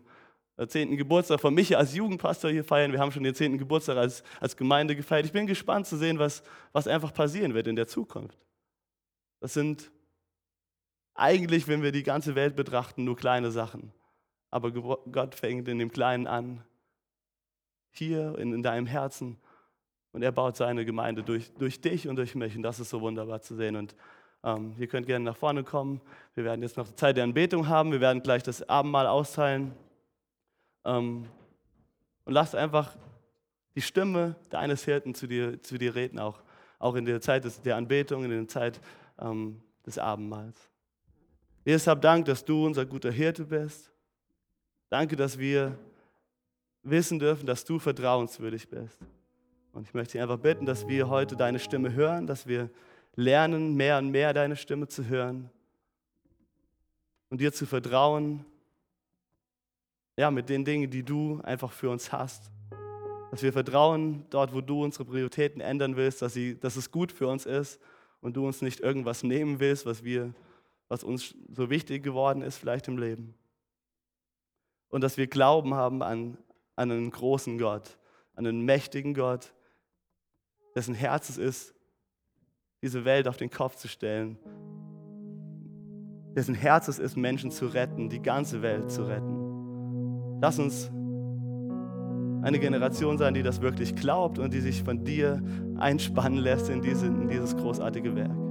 A: äh, zehnten Geburtstag von Micha als Jugendpastor hier feiern. Wir haben schon den zehnten Geburtstag als, als Gemeinde gefeiert. Ich bin gespannt zu sehen, was, was einfach passieren wird in der Zukunft. Das sind eigentlich, wenn wir die ganze Welt betrachten, nur kleine Sachen. Aber Gott fängt in dem Kleinen an, hier in, in deinem Herzen. Und er baut seine Gemeinde durch, durch dich und durch mich. Und das ist so wunderbar zu sehen. Und ähm, ihr könnt gerne nach vorne kommen. Wir werden jetzt noch Zeit der Anbetung haben. Wir werden gleich das Abendmahl austeilen. Ähm, und lass einfach die Stimme deines Hirten zu dir, zu dir reden, auch, auch in der Zeit des, der Anbetung, in der Zeit ähm, des Abendmahls. Jesus, hab Dank, dass du unser guter Hirte bist. Danke, dass wir wissen dürfen, dass du vertrauenswürdig bist. Und ich möchte dich einfach bitten, dass wir heute deine Stimme hören, dass wir lernen, mehr und mehr deine Stimme zu hören und dir zu vertrauen, ja, mit den Dingen, die du einfach für uns hast. Dass wir vertrauen dort, wo du unsere Prioritäten ändern willst, dass, sie, dass es gut für uns ist und du uns nicht irgendwas nehmen willst, was, wir, was uns so wichtig geworden ist vielleicht im Leben und dass wir Glauben haben an, an einen großen Gott, an einen mächtigen Gott, dessen Herz es ist, diese Welt auf den Kopf zu stellen, dessen Herz es ist, Menschen zu retten, die ganze Welt zu retten. Lass uns eine Generation sein, die das wirklich glaubt und die sich von dir einspannen lässt in, diese, in dieses großartige Werk.